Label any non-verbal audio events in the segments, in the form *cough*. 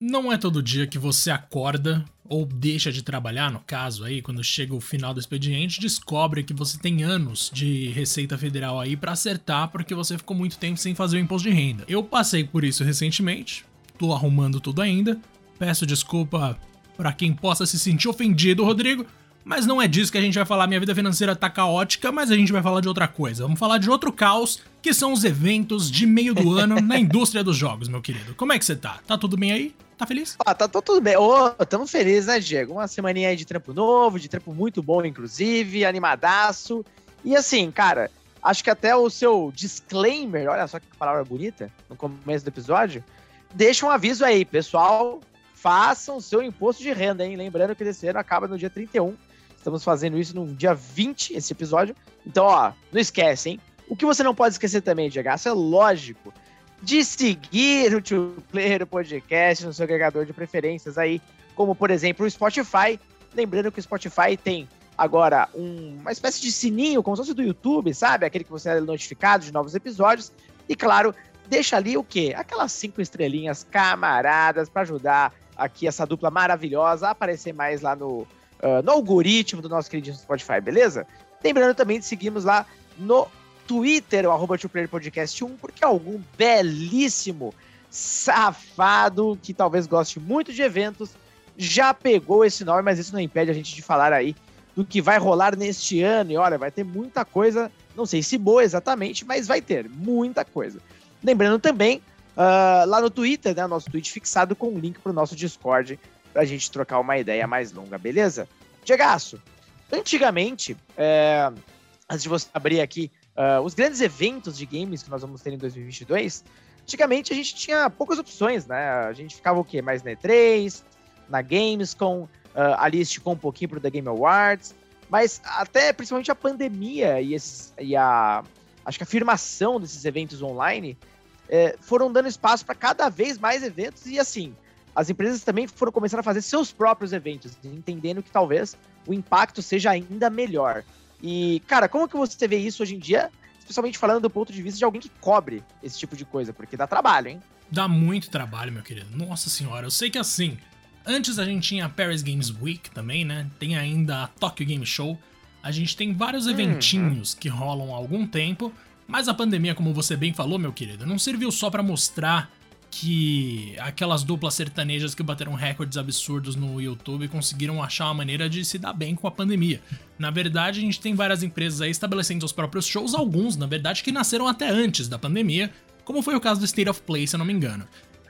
Não é todo dia que você acorda ou deixa de trabalhar, no caso aí, quando chega o final do expediente, descobre que você tem anos de Receita Federal aí para acertar porque você ficou muito tempo sem fazer o imposto de renda. Eu passei por isso recentemente, tô arrumando tudo ainda. Peço desculpa para quem possa se sentir ofendido, Rodrigo, mas não é disso que a gente vai falar. Minha vida financeira tá caótica, mas a gente vai falar de outra coisa. Vamos falar de outro caos, que são os eventos de meio do ano na *laughs* indústria dos jogos, meu querido. Como é que você tá? Tá tudo bem aí? Tá feliz? Ah, tá, tá tudo bem. Ô, oh, tamo feliz, né, Diego? Uma semaninha aí de trampo novo, de trampo muito bom, inclusive, animadaço. E assim, cara, acho que até o seu disclaimer, olha só que palavra bonita, no começo do episódio, deixa um aviso aí, pessoal, façam o seu imposto de renda, hein? Lembrando que esse ano acaba no dia 31. Estamos fazendo isso no dia 20, esse episódio. Então, ó, não esquece, hein? O que você não pode esquecer também, Diego, é lógico de seguir o Two Player Podcast no seu agregador de preferências aí, como por exemplo o Spotify. Lembrando que o Spotify tem agora um, uma espécie de sininho, como se fosse do YouTube, sabe? Aquele que você é notificado de novos episódios. E claro, deixa ali o quê? Aquelas cinco estrelinhas camaradas para ajudar aqui essa dupla maravilhosa a aparecer mais lá no, uh, no algoritmo do nosso querido Spotify, beleza? Lembrando também de seguirmos lá no Twitter, o arroba Podcast 1, porque algum belíssimo safado que talvez goste muito de eventos já pegou esse nome, mas isso não impede a gente de falar aí do que vai rolar neste ano. E olha, vai ter muita coisa, não sei se boa exatamente, mas vai ter muita coisa. Lembrando também, uh, lá no Twitter, né, nosso tweet fixado com um link para o nosso Discord, para a gente trocar uma ideia mais longa, beleza? Diegaço, antigamente, é, antes de você abrir aqui Uh, os grandes eventos de games que nós vamos ter em 2022, antigamente a gente tinha poucas opções, né? A gente ficava o quê? Mais na E3, na Gamescom, uh, ali esticou um pouquinho pro The Game Awards, mas até principalmente a pandemia e, esse, e a acho que a afirmação desses eventos online eh, foram dando espaço para cada vez mais eventos e assim as empresas também foram começando a fazer seus próprios eventos, entendendo que talvez o impacto seja ainda melhor. E, cara, como que você vê isso hoje em dia? Especialmente falando do ponto de vista de alguém que cobre esse tipo de coisa, porque dá trabalho, hein? Dá muito trabalho, meu querido. Nossa senhora, eu sei que assim, antes a gente tinha a Paris Games Week também, né? Tem ainda a Tokyo Game Show. A gente tem vários uhum. eventinhos que rolam há algum tempo, mas a pandemia, como você bem falou, meu querido, não serviu só para mostrar que aquelas duplas sertanejas que bateram recordes absurdos no YouTube conseguiram achar uma maneira de se dar bem com a pandemia. Na verdade, a gente tem várias empresas aí estabelecendo os próprios shows, alguns, na verdade, que nasceram até antes da pandemia, como foi o caso do State of Play, se eu não me engano.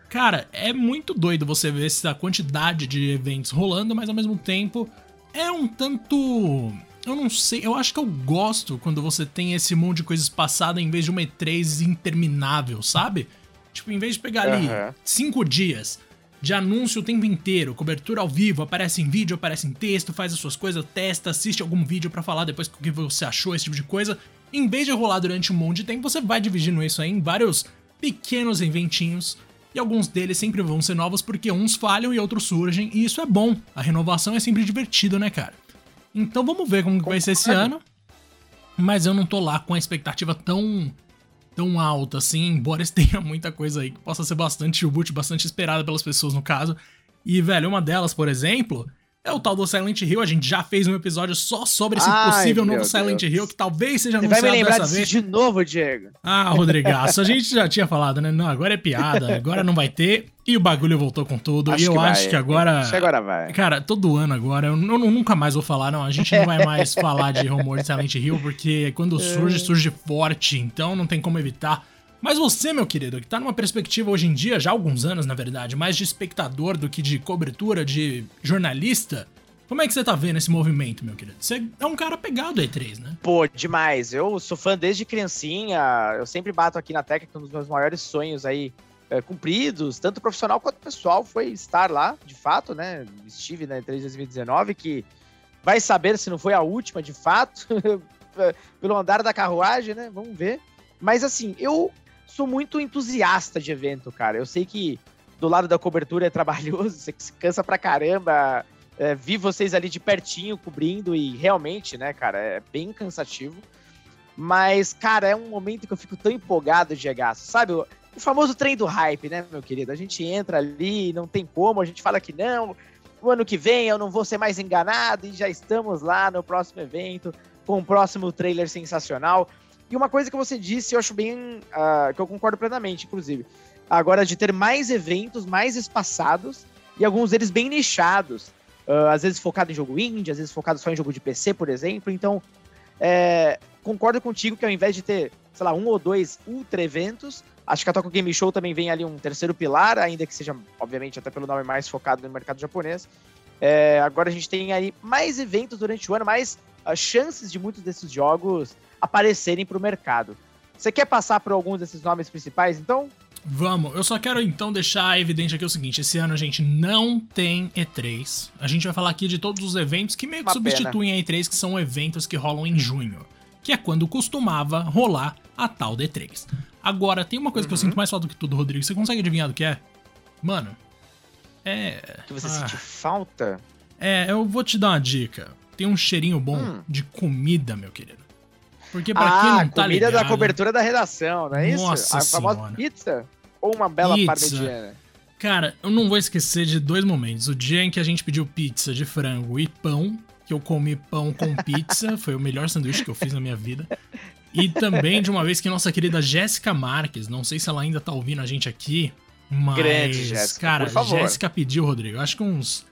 Cara, é muito doido você ver essa quantidade de eventos rolando, mas ao mesmo tempo é um tanto. Eu não sei, eu acho que eu gosto quando você tem esse monte de coisas passadas em vez de uma E3 interminável, sabe? Tipo, em vez de pegar ali uhum. cinco dias de anúncio o tempo inteiro, cobertura ao vivo, aparece em vídeo, aparece em texto, faz as suas coisas, testa, assiste algum vídeo para falar depois o que você achou, esse tipo de coisa. Em vez de rolar durante um monte de tempo, você vai dividindo isso aí em vários pequenos eventinhos. E alguns deles sempre vão ser novos porque uns falham e outros surgem, e isso é bom. A renovação é sempre divertido, né, cara? Então vamos ver como vai ser esse ano. Mas eu não tô lá com a expectativa tão tão alta assim, embora *laughs* tenha muita coisa aí que possa ser bastante útil, bastante esperada pelas pessoas no caso. E, velho, uma delas, por exemplo, é o tal do Silent Hill. A gente já fez um episódio só sobre esse Ai, possível novo Silent Deus. Hill, que talvez seja anunciado Você vai me lembrar dessa vez. de novo, Diego. Ah, Rodrigaço, a gente já tinha falado, né? Não, agora é piada, agora não vai ter. E o bagulho voltou com tudo. Acho e eu acho vai. que agora. Acho que agora vai. Cara, todo ano agora, eu, eu, nunca mais vou falar, não. A gente não vai mais *laughs* falar de rumor de Silent Hill, porque quando surge, surge forte. Então não tem como evitar. Mas você, meu querido, que tá numa perspectiva hoje em dia, já há alguns anos na verdade, mais de espectador do que de cobertura, de jornalista, como é que você tá vendo esse movimento, meu querido? Você é um cara pegado E3, né? Pô, demais. Eu sou fã desde criancinha. Eu sempre bato aqui na técnica, um dos meus maiores sonhos aí é, cumpridos, tanto profissional quanto pessoal, foi estar lá, de fato, né? Estive na E3 2019, que vai saber se não foi a última, de fato, *laughs* pelo andar da carruagem, né? Vamos ver. Mas assim, eu sou muito entusiasta de evento, cara. Eu sei que do lado da cobertura é trabalhoso, *laughs* você se cansa pra caramba. É, vi vocês ali de pertinho cobrindo e realmente, né, cara, é bem cansativo. Mas, cara, é um momento que eu fico tão empolgado de sabe? o famoso trem do hype, né, meu querido? A gente entra ali, não tem como, a gente fala que não, o ano que vem eu não vou ser mais enganado e já estamos lá no próximo evento com o próximo trailer sensacional. E uma coisa que você disse, eu acho bem. Uh, que eu concordo plenamente, inclusive. Agora, de ter mais eventos mais espaçados e alguns deles bem nichados. Uh, às vezes focado em jogo indie, às vezes focado só em jogo de PC, por exemplo. Então, é, concordo contigo que ao invés de ter, sei lá, um ou dois ultra eventos, acho que a Tokyo Game Show também vem ali um terceiro pilar, ainda que seja, obviamente, até pelo nome mais focado no mercado japonês. É, agora a gente tem aí mais eventos durante o ano, mais uh, chances de muitos desses jogos aparecerem para o mercado. Você quer passar por alguns desses nomes principais, então? Vamos, eu só quero então deixar evidente aqui o seguinte: esse ano a gente não tem E3. A gente vai falar aqui de todos os eventos que meio que Uma substituem pena. a E3, que são eventos que rolam em junho, que é quando costumava rolar a tal da E3. Agora, tem uma coisa uhum. que eu sinto mais falta do que tudo, Rodrigo. Você consegue adivinhar do que é? Mano, é. Que você ah, sente falta? É, eu vou te dar uma dica. Tem um cheirinho bom hum. de comida, meu querido. Porque pra ah, quem não tá comida ligado, da cobertura da redação, não é nossa isso? A famosa pizza? Ou uma bela pizza. parmegiana? Cara, eu não vou esquecer de dois momentos. O dia em que a gente pediu pizza de frango e pão, que eu comi pão com pizza, *laughs* foi o melhor sanduíche que eu fiz na minha vida. E também de uma vez que nossa querida Jéssica Marques, não sei se ela ainda tá ouvindo a gente aqui, mas. Grande, Jéssica. Cara, Jéssica pediu, Rodrigo, acho que uns.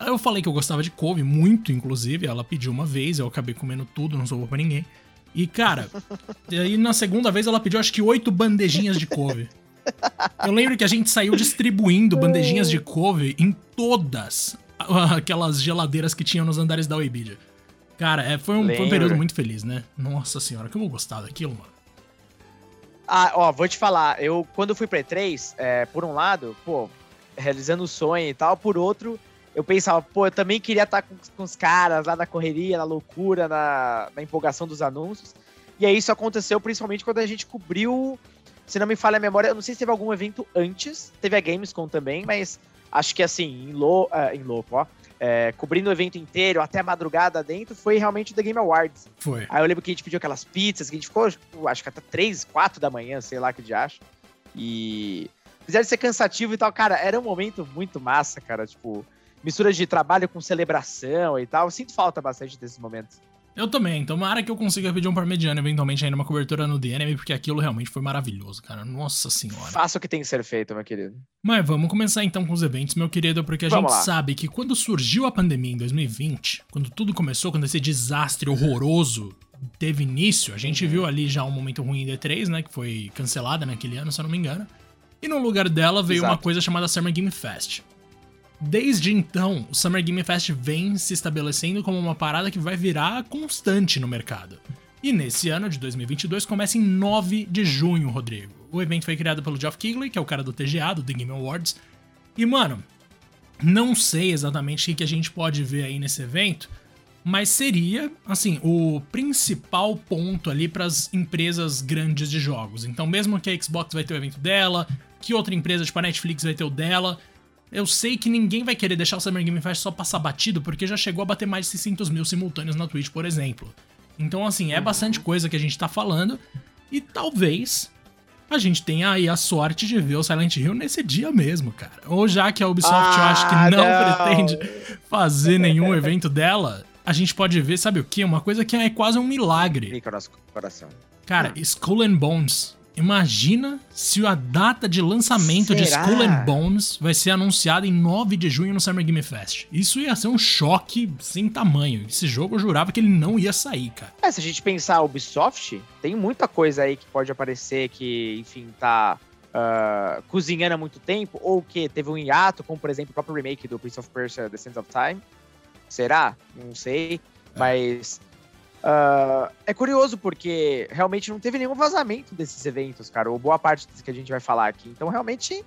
Eu falei que eu gostava de couve, muito, inclusive. Ela pediu uma vez, eu acabei comendo tudo, não sobrou pra ninguém. E, cara, aí na segunda vez ela pediu acho que oito bandejinhas de couve. Eu lembro que a gente saiu distribuindo bandejinhas de couve em todas aquelas geladeiras que tinham nos andares da Webidia. Cara, é, foi, um, foi um período muito feliz, né? Nossa senhora, que eu vou gostar daquilo, mano. Ah, ó, vou te falar, eu quando fui pra E3, é, por um lado, pô, realizando o sonho e tal, por outro, eu pensava, pô, eu também queria estar com, com os caras lá na correria, na loucura, na, na empolgação dos anúncios. E aí isso aconteceu principalmente quando a gente cobriu, se não me falha a memória, eu não sei se teve algum evento antes, teve a Gamescom também, mas acho que assim, em, lo, uh, em louco, ó, é, cobrindo o evento inteiro, até a madrugada dentro, foi realmente o The Game Awards. Foi. Aí eu lembro que a gente pediu aquelas pizzas, que a gente ficou, acho que até 3, 4 da manhã, sei lá que de acho. E. Apesar de ser cansativo e tal, cara, era um momento muito massa, cara. Tipo, mistura de trabalho com celebração e tal. Eu sinto falta bastante desses momentos. Eu também. Tomara que eu consiga pedir um parmegiano eventualmente ainda uma cobertura no DNM, porque aquilo realmente foi maravilhoso, cara. Nossa senhora. Faça o que tem que ser feito, meu querido. Mas vamos começar então com os eventos, meu querido, porque a vamos gente lá. sabe que quando surgiu a pandemia em 2020, quando tudo começou, quando esse desastre horroroso teve início, a gente uhum. viu ali já um momento ruim em D3, né, que foi cancelada naquele ano, se eu não me engano. E no lugar dela veio Exato. uma coisa chamada Summer Game Fest. Desde então, o Summer Game Fest vem se estabelecendo como uma parada que vai virar constante no mercado. E nesse ano de 2022 começa em 9 de junho, Rodrigo. O evento foi criado pelo Geoff Keighley, que é o cara do TGA, do The Game Awards. E, mano, não sei exatamente o que a gente pode ver aí nesse evento, mas seria, assim, o principal ponto ali para as empresas grandes de jogos. Então, mesmo que a Xbox vai ter o evento dela, que outra empresa, tipo a Netflix, vai ter o dela, eu sei que ninguém vai querer deixar o Summer Game Fest só passar batido, porque já chegou a bater mais de 600 mil simultâneos na Twitch, por exemplo. Então, assim, é bastante uhum. coisa que a gente tá falando. E talvez a gente tenha aí a sorte de ver o Silent Hill nesse dia mesmo, cara. Ou já que a Ubisoft ah, eu acho que não, não, pretende fazer nenhum evento dela, a gente pode ver, sabe o que? Uma coisa que é quase um milagre. coração. Cara, Skull and Bones Imagina se a data de lançamento Será? de Skull and Bones vai ser anunciada em 9 de junho no Summer Game Fest. Isso ia ser um choque sem tamanho. Esse jogo eu jurava que ele não ia sair, cara. É, se a gente pensar Ubisoft, tem muita coisa aí que pode aparecer que, enfim, tá uh, cozinhando há muito tempo, ou que teve um hiato, como por exemplo o próprio remake do Prince of Persia The Sands of Time. Será? Não sei. É. Mas Uh, é curioso porque realmente não teve nenhum vazamento desses eventos, cara, ou boa parte que a gente vai falar aqui. Então, realmente,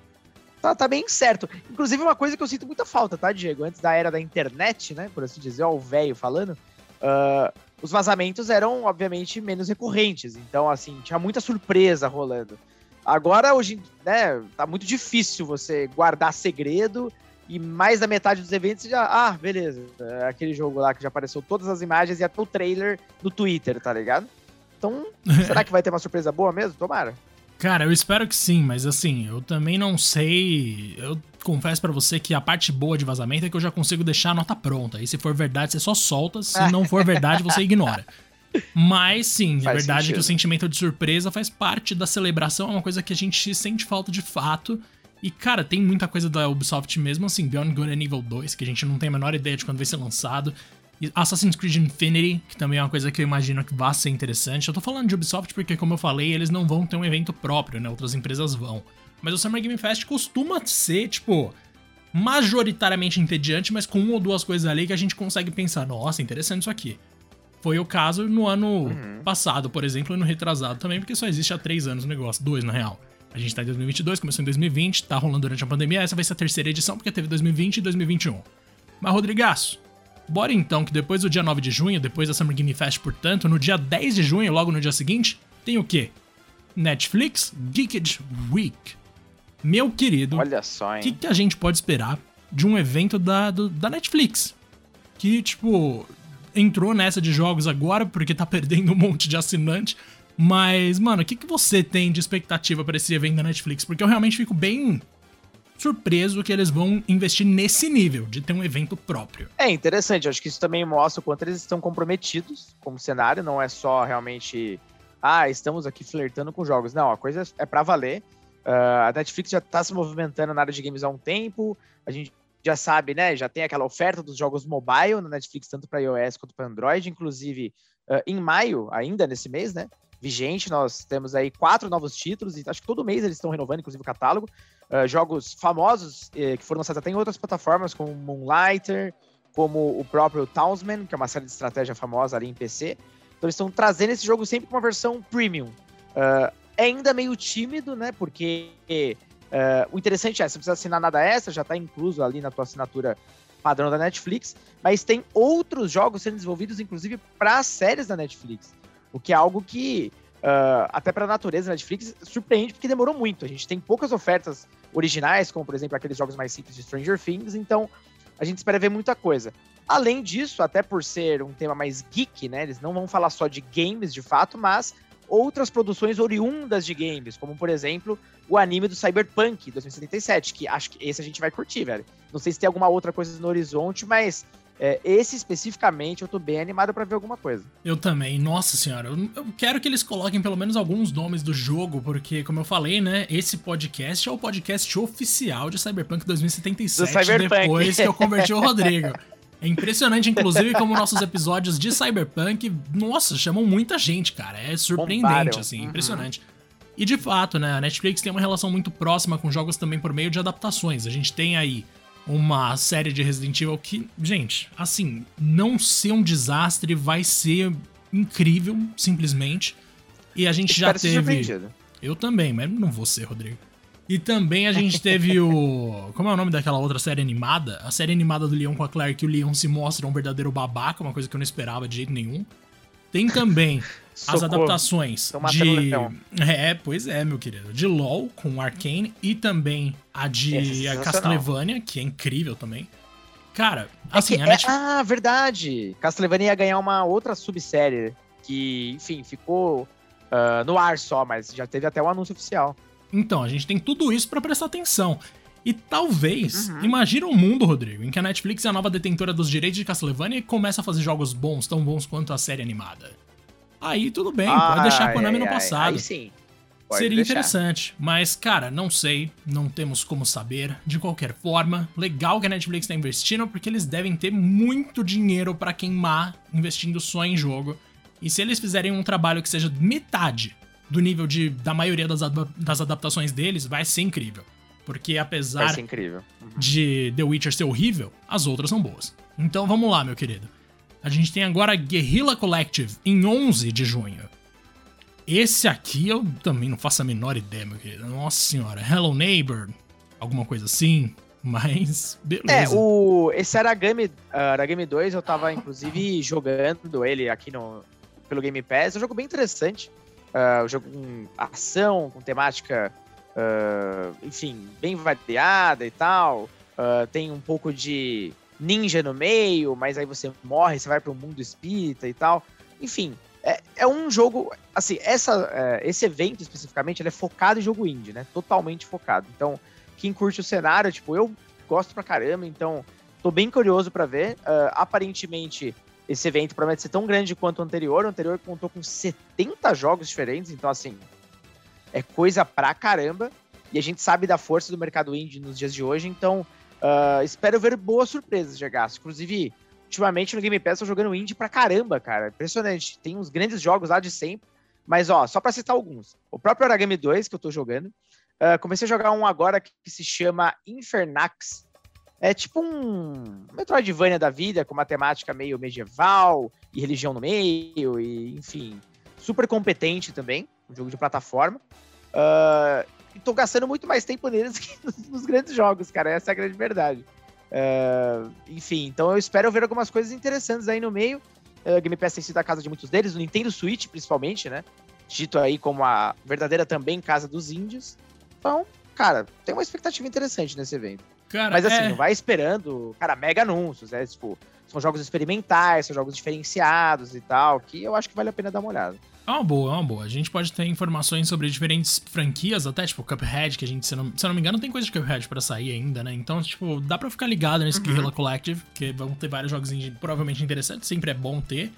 tá, tá bem certo. Inclusive, uma coisa que eu sinto muita falta, tá, Diego? Antes da era da internet, né, por assim dizer, ó, o velho falando, uh, os vazamentos eram, obviamente, menos recorrentes. Então, assim, tinha muita surpresa rolando. Agora, hoje, né, tá muito difícil você guardar segredo e mais da metade dos eventos já. Ah, beleza. É aquele jogo lá que já apareceu todas as imagens e até o trailer no Twitter, tá ligado? Então, *laughs* será que vai ter uma surpresa boa mesmo? Tomara. Cara, eu espero que sim, mas assim, eu também não sei. Eu confesso para você que a parte boa de vazamento é que eu já consigo deixar a nota pronta. E se for verdade, você só solta. Se *laughs* não for verdade, você ignora. Mas sim, faz é verdade sentido. que o sentimento de surpresa faz parte da celebração, é uma coisa que a gente sente falta de fato. E, cara, tem muita coisa da Ubisoft mesmo, assim, Beyond Good and Evil 2, que a gente não tem a menor ideia de quando vai ser lançado. E Assassin's Creed Infinity, que também é uma coisa que eu imagino que vai ser interessante. Eu tô falando de Ubisoft porque, como eu falei, eles não vão ter um evento próprio, né? Outras empresas vão. Mas o Summer Game Fest costuma ser, tipo, majoritariamente entediante, mas com uma ou duas coisas ali que a gente consegue pensar, nossa, interessante isso aqui. Foi o caso no ano uhum. passado, por exemplo, e no retrasado também, porque só existe há três anos o negócio, dois na real. A gente tá em 2022, começou em 2020, tá rolando durante a pandemia, essa vai ser a terceira edição, porque teve 2020 e 2021. Mas, Rodrigaço, bora então que depois do dia 9 de junho, depois da Summer Game Fest, portanto, no dia 10 de junho, logo no dia seguinte, tem o quê? Netflix Geeked Week. Meu querido, olha só, hein? O que, que, a gente pode esperar de um evento da, do, da Netflix? Que, tipo, entrou nessa de jogos agora porque tá perdendo um monte de assinante. Mas, mano, o que, que você tem de expectativa para esse evento da Netflix? Porque eu realmente fico bem surpreso que eles vão investir nesse nível, de ter um evento próprio. É interessante, acho que isso também mostra o quanto eles estão comprometidos como cenário, não é só realmente, ah, estamos aqui flertando com jogos. Não, a coisa é para valer. Uh, a Netflix já tá se movimentando na área de games há um tempo, a gente já sabe, né? Já tem aquela oferta dos jogos mobile na Netflix, tanto para iOS quanto para Android, inclusive uh, em maio, ainda nesse mês, né? Vigente, nós temos aí quatro novos títulos, e acho que todo mês eles estão renovando, inclusive o catálogo. Uh, jogos famosos eh, que foram lançados até em outras plataformas, como Moonlighter, como o próprio Townsman, que é uma série de estratégia famosa ali em PC. Então eles estão trazendo esse jogo sempre com uma versão premium. Uh, é ainda meio tímido, né? Porque Uh, o interessante é, você não precisa assinar nada extra, já está incluso ali na tua assinatura padrão da Netflix, mas tem outros jogos sendo desenvolvidos, inclusive, para séries da Netflix. O que é algo que, uh, até para a natureza Netflix, surpreende porque demorou muito. A gente tem poucas ofertas originais, como, por exemplo, aqueles jogos mais simples de Stranger Things, então a gente espera ver muita coisa. Além disso, até por ser um tema mais geek, né? Eles não vão falar só de games de fato, mas outras produções oriundas de games, como por exemplo o anime do Cyberpunk 2077, que acho que esse a gente vai curtir, velho. Não sei se tem alguma outra coisa no horizonte, mas é, esse especificamente eu tô bem animado para ver alguma coisa. Eu também, nossa senhora, eu, eu, quero que eles coloquem pelo menos alguns nomes do jogo, porque, como eu falei, né, esse podcast é o podcast oficial de Cyberpunk 2077, Cyberpunk. depois que eu converti o Rodrigo. *laughs* É impressionante, inclusive, como nossos episódios de Cyberpunk, nossa, chamam muita gente, cara. É surpreendente, Bombaram. assim, uhum. impressionante. E de fato, né, a Netflix tem uma relação muito próxima com jogos também por meio de adaptações. A gente tem aí uma série de Resident Evil que, gente, assim, não ser um desastre vai ser incrível, simplesmente. E a gente Espero já teve. Eu também, mas não vou ser, Rodrigo. E também a gente teve o. *laughs* Como é o nome daquela outra série animada? A série animada do Leon com a Claire, que o Leon se mostra um verdadeiro babaca, uma coisa que eu não esperava de jeito nenhum. Tem também *laughs* as adaptações de. É, pois é, meu querido. De LOL com Arcane e também a de é Castlevania, que é incrível também. Cara, é assim, é a Netflix... Ah, verdade! Castlevania ia ganhar uma outra subsérie que, enfim, ficou uh, no ar só, mas já teve até o um anúncio oficial. Então, a gente tem tudo isso para prestar atenção. E talvez, uhum. imagina um mundo, Rodrigo, em que a Netflix é a nova detentora dos direitos de Castlevania e começa a fazer jogos bons, tão bons quanto a série animada. Aí tudo bem, ah, pode deixar a Konami ai, no passado. Aí sim. Pode Seria deixar. interessante, mas cara, não sei, não temos como saber. De qualquer forma, legal que a Netflix está investindo, porque eles devem ter muito dinheiro para queimar investindo só em jogo. E se eles fizerem um trabalho que seja metade do nível de, da maioria das, das adaptações deles, vai ser incrível. Porque apesar incrível. Uhum. de The Witcher ser horrível, as outras são boas. Então vamos lá, meu querido. A gente tem agora Guerrilla Collective em 11 de junho. Esse aqui eu também não faço a menor ideia, meu querido. Nossa senhora, Hello Neighbor, alguma coisa assim. Mas, beleza. É, o, esse Aragami, uh, Aragami 2, eu tava inclusive jogando ele aqui no, pelo Game Pass. É um jogo bem interessante. Uh, um jogo com ação, com temática, uh, enfim, bem variada e tal. Uh, tem um pouco de ninja no meio, mas aí você morre, você vai para o mundo espírita e tal. Enfim, é, é um jogo, assim, essa, é, esse evento especificamente, ele é focado em jogo indie, né? Totalmente focado. Então, quem curte o cenário, tipo, eu gosto pra caramba, então tô bem curioso para ver. Uh, aparentemente, esse evento promete ser tão grande quanto o anterior. O anterior contou com 70 jogos diferentes, então, assim, é coisa pra caramba. E a gente sabe da força do mercado indie nos dias de hoje, então uh, espero ver boas surpresas, Gegaço. Inclusive, ultimamente no Game Pass eu jogando indie pra caramba, cara. Impressionante. Tem uns grandes jogos lá de sempre. Mas, ó, só pra citar alguns. O próprio Origami 2, que eu tô jogando. Uh, comecei a jogar um agora que se chama Infernax. É tipo um Metroidvania da vida, com uma temática meio medieval e religião no meio, e enfim, super competente também, um jogo de plataforma. Uh, e tô gastando muito mais tempo neles que *laughs* nos grandes jogos, cara, essa é a grande verdade. Uh, enfim, então eu espero ver algumas coisas interessantes aí no meio. Uh, Game Pass tem sido a casa de muitos deles, o Nintendo Switch principalmente, né? Dito aí como a verdadeira também casa dos índios. Então, cara, tem uma expectativa interessante nesse evento. Cara, Mas assim, é... não vai esperando, cara, mega anúncios, né? Tipo, são jogos experimentais, são jogos diferenciados e tal, que eu acho que vale a pena dar uma olhada. É uma boa, é uma boa. A gente pode ter informações sobre diferentes franquias, até, tipo, Cuphead, que a gente, se não, se eu não me engano, tem coisa de Cuphead pra sair ainda, né? Então, tipo, dá pra ficar ligado nesse uhum. Guerrilla Collective, que vão ter vários jogos provavelmente interessantes, sempre é bom ter.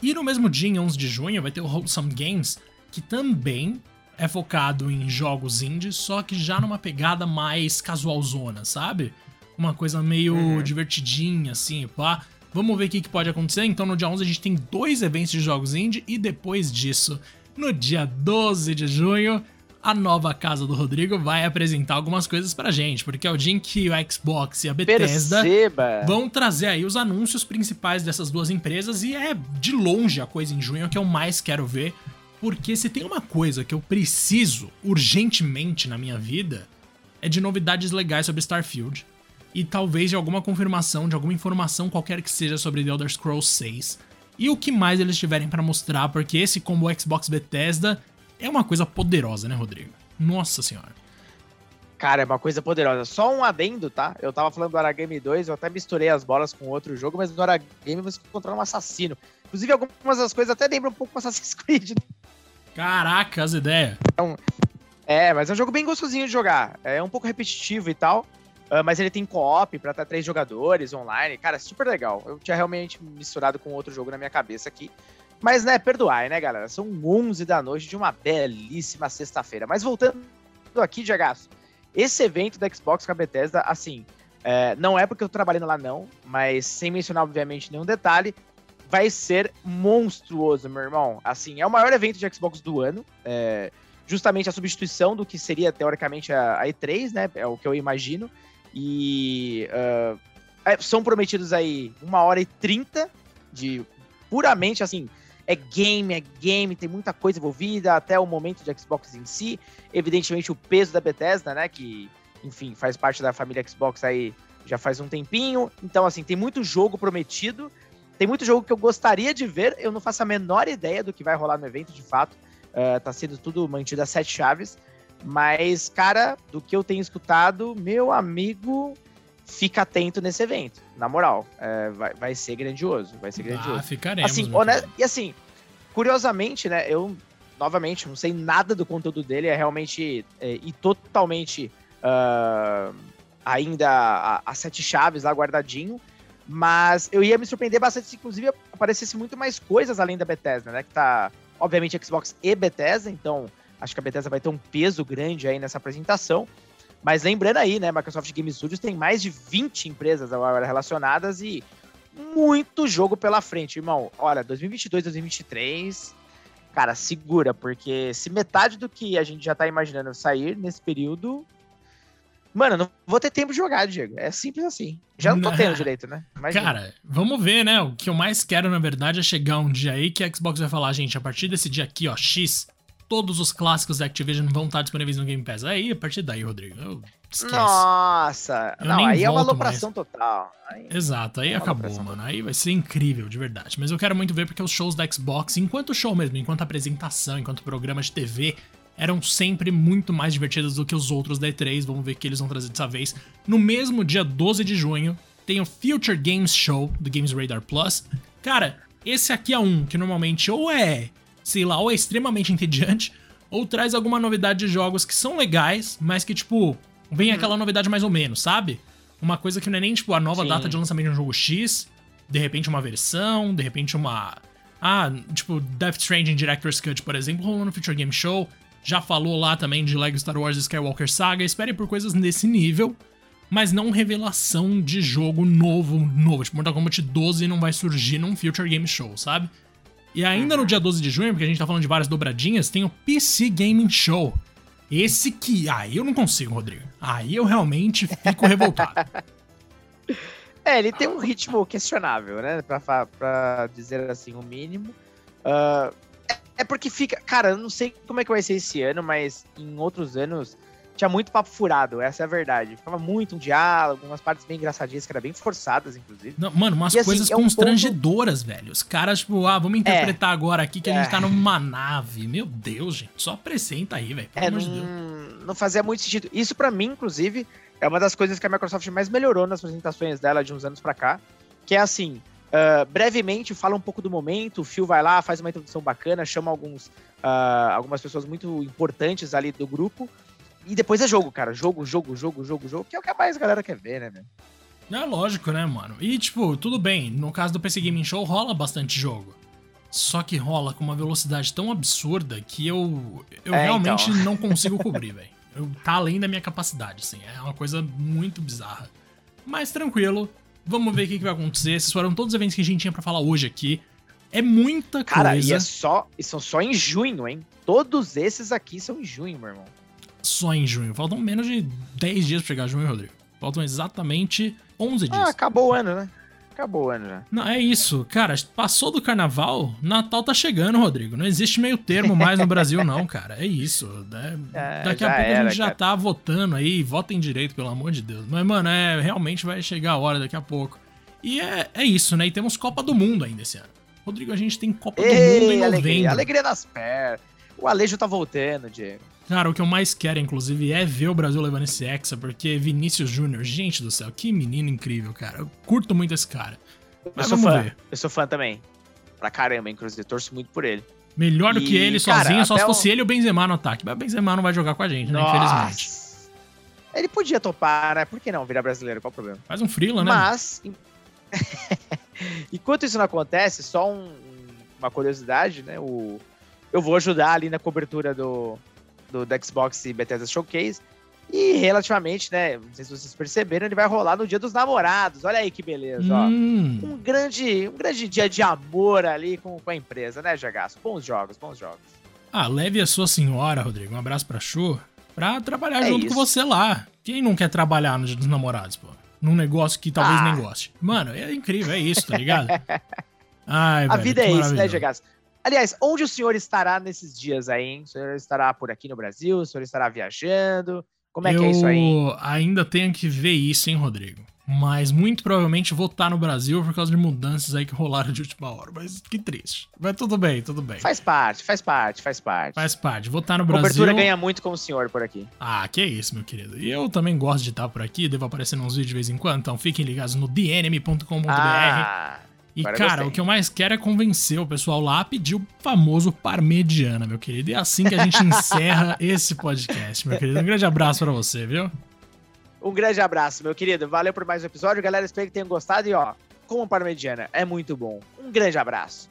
E no mesmo dia, em 11 de junho, vai ter o Wholesome Games, que também é focado em jogos indies, só que já numa pegada mais casualzona, sabe? Uma coisa meio uhum. divertidinha, assim, pá. Vamos ver o que, que pode acontecer. Então, no dia 11 a gente tem dois eventos de jogos indie e depois disso, no dia 12 de junho, a nova casa do Rodrigo vai apresentar algumas coisas pra gente, porque é o dia em que o Xbox e a Bethesda Perceba. vão trazer aí os anúncios principais dessas duas empresas e é de longe a coisa em junho que eu mais quero ver, porque se tem uma coisa que eu preciso urgentemente na minha vida, é de novidades legais sobre Starfield. E talvez de alguma confirmação, de alguma informação qualquer que seja sobre The Elder Scrolls 6. E o que mais eles tiverem para mostrar, porque esse combo Xbox Bethesda é uma coisa poderosa, né, Rodrigo? Nossa senhora. Cara, é uma coisa poderosa. Só um adendo, tá? Eu tava falando do Aragame 2, eu até misturei as bolas com outro jogo, mas no Aragame você encontrou um assassino. Inclusive, algumas das coisas até lembram um pouco Assassin's Creed. Né? Caraca, as ideias. Então, é, mas é um jogo bem gostosinho de jogar. É um pouco repetitivo e tal. Uh, mas ele tem co-op pra até três jogadores online. Cara, super legal. Eu tinha realmente misturado com outro jogo na minha cabeça aqui. Mas, né, perdoai, né, galera? São 11 da noite de uma belíssima sexta-feira. Mas voltando aqui, Diego, esse evento da Xbox com a Bethesda, assim, é, não é porque eu tô trabalhando lá, não, mas sem mencionar, obviamente, nenhum detalhe, vai ser monstruoso, meu irmão. Assim, é o maior evento de Xbox do ano. É, justamente a substituição do que seria, teoricamente, a, a, E3, né? É o que eu imagino. E uh, são prometidos aí uma hora e trinta de puramente, assim, é game, é game, tem muita coisa envolvida, até o momento de Xbox em si. Evidentemente, o peso da Bethesda, né? Que, enfim, faz parte da família Xbox aí já faz um tempinho. Então, assim, tem muito jogo prometido. Tem muito jogo que eu gostaria de ver, eu não faço a menor ideia do que vai rolar no evento, de fato. Uh, tá sendo tudo mantido a sete chaves. Mas, cara, do que eu tenho escutado, meu amigo, fica atento nesse evento. Na moral, é, vai, vai ser grandioso. Vai ser grandioso. Ah, ficaremos. Assim, honest... E assim, curiosamente, né, eu, novamente, não sei nada do conteúdo dele, é realmente é, e totalmente uh, ainda a, a, sete chaves lá guardadinho. Mas eu ia me surpreender bastante se, inclusive, aparecesse muito mais coisas além da Bethesda, né? Que tá, obviamente, Xbox e Bethesda, então acho que a Bethesda vai ter um peso grande aí nessa apresentação. Mas lembrando aí, né, Microsoft Game Studios tem mais de 20 empresas agora relacionadas e muito jogo pela frente, irmão. Olha, 2022, 2023, cara, segura, porque se metade do que a gente já tá imaginando sair nesse período, Mano, não vou ter tempo de jogar, Diego. É simples assim. Já não tô tendo direito, né? Imagina. Cara, vamos ver, né? O que eu mais quero, na verdade, é chegar um dia aí que a Xbox vai falar, gente, a partir desse dia aqui, ó, X, todos os clássicos da Activision vão estar disponíveis no Game Pass. Aí, a partir daí, Rodrigo, eu esquece. Nossa! Eu não, aí é uma alopração total. Aí... Exato, aí é acabou, mano. Aí vai ser incrível, de verdade. Mas eu quero muito ver porque os shows da Xbox, enquanto show mesmo, enquanto apresentação, enquanto programa de TV, eram sempre muito mais divertidas do que os outros da E3. Vamos ver o que eles vão trazer dessa vez. No mesmo dia 12 de junho, tem o Future Games Show do Games Radar Plus. Cara, esse aqui é um que normalmente ou é sei lá, ou é extremamente entediante, ou traz alguma novidade de jogos que são legais, mas que, tipo, vem uhum. aquela novidade mais ou menos, sabe? Uma coisa que não é nem, tipo, a nova Sim. data de lançamento de um jogo X, de repente uma versão, de repente uma. Ah, tipo, Death Stranding Director's Cut, por exemplo, rolou no Future Game Show. Já falou lá também de Lego Star Wars Skywalker Saga. Espere por coisas nesse nível, mas não revelação de jogo novo, novo. Tipo, Mortal Kombat 12 não vai surgir num Future Game Show, sabe? E ainda no dia 12 de junho, porque a gente tá falando de várias dobradinhas, tem o PC Gaming Show. Esse que. Aí eu não consigo, Rodrigo. Aí eu realmente fico revoltado. *laughs* É, ele tem um ritmo questionável, né? Pra, pra dizer assim, o mínimo. Uh, é porque fica. Cara, eu não sei como é que vai ser esse ano, mas em outros anos tinha muito papo furado, essa é a verdade. Ficava muito um diálogo, umas partes bem engraçadinhas, que eram bem forçadas, inclusive. Não, mano, umas e, assim, coisas assim, constrangedoras, é um ponto... velho. Os caras, tipo, ah, vamos interpretar é. agora aqui que a gente tá é. numa nave. Meu Deus, gente, só apresenta aí, velho. É, de não fazia muito sentido. Isso para mim, inclusive, é uma das coisas que a Microsoft mais melhorou nas apresentações dela de uns anos para cá, que é assim, uh, brevemente fala um pouco do momento, o Phil vai lá, faz uma introdução bacana, chama alguns, uh, algumas pessoas muito importantes ali do grupo, e depois é jogo, cara. Jogo, jogo, jogo, jogo, jogo, que é o que a mais galera quer ver, né, velho? É lógico, né, mano? E, tipo, tudo bem, no caso do PC Gaming Show rola bastante jogo. Só que rola com uma velocidade tão absurda que eu, eu é, realmente então. não consigo *laughs* cobrir, velho. Tá além da minha capacidade, assim. É uma coisa muito bizarra. Mas tranquilo, vamos ver o que, que vai acontecer. Esses foram todos os eventos que a gente tinha para falar hoje aqui. É muita coisa. Cara, e, é só, e são só em junho, hein? Todos esses aqui são em junho, meu irmão só em junho. Faltam menos de 10 dias pra chegar junho, Rodrigo. Faltam exatamente 11 dias. Ah, acabou o ano, né? Acabou o ano já. Não, é isso. Cara, passou do carnaval, Natal tá chegando, Rodrigo. Não existe meio termo mais no Brasil, não, *laughs* cara. É isso. Né? É, Daqui a pouco era, a gente já cara. tá votando aí. Votem direito, pelo amor de Deus. Mas, mano, é, realmente vai chegar a hora daqui a pouco. E é, é isso, né? E temos Copa do Mundo ainda esse ano. Rodrigo, a gente tem Copa Ei, do Mundo em novembro. Alegria, alegria nas pernas. O Alejo tá voltando, Diego. Cara, o que eu mais quero, inclusive, é ver o Brasil levando esse Hexa, porque Vinícius Júnior, gente do céu, que menino incrível, cara. Eu curto muito esse cara. Mas eu sou fã. Ver. Eu sou fã também. Pra caramba, inclusive. Torço muito por ele. Melhor do que ele cara, sozinho, só se fosse ele e o Benzema no ataque. Mas o Benzema não vai jogar com a gente, né? Nossa. Infelizmente. Ele podia topar, né? Por que não virar brasileiro? Qual o problema? Faz um frila, né? Mas, *laughs* enquanto isso não acontece, só um, uma curiosidade, né? O... Eu vou ajudar ali na cobertura do, do, do Xbox e Bethesda Showcase. E relativamente, né? Não sei se vocês perceberam, ele vai rolar no Dia dos Namorados. Olha aí que beleza, hum. ó. Um grande, um grande dia de amor ali com, com a empresa, né, Jagaço? Bons jogos, bons jogos. Ah, leve a sua senhora, Rodrigo. Um abraço pra Chu. Pra trabalhar é junto isso. com você lá. Quem não quer trabalhar no Dia dos Namorados, pô? Num negócio que talvez ah. nem goste. Mano, é incrível, é isso, tá ligado? *laughs* Ai, a velho, vida é isso, né, Jagaço? Aliás, onde o senhor estará nesses dias aí, hein? O senhor estará por aqui no Brasil? O senhor estará viajando? Como é eu que é isso aí? Eu ainda tenho que ver isso, hein, Rodrigo? Mas muito provavelmente vou estar no Brasil por causa de mudanças aí que rolaram de última hora. Mas que triste. Mas tudo bem, tudo bem. Faz parte, faz parte, faz parte. Faz parte. Vou estar no Brasil. A cobertura ganha muito com o senhor por aqui. Ah, que isso, meu querido. E eu também gosto de estar por aqui, devo aparecer nos vídeos de vez em quando. Então fiquem ligados no dnm.com.br. Ah. E, Agora cara, o que eu mais quero é convencer o pessoal lá a pedir o famoso parmegiana, meu querido. E é assim que a gente *laughs* encerra esse podcast, meu querido. Um grande abraço para você, viu? Um grande abraço, meu querido. Valeu por mais um episódio. Galera, espero que tenham gostado. E, ó, como parmegiana, é muito bom. Um grande abraço.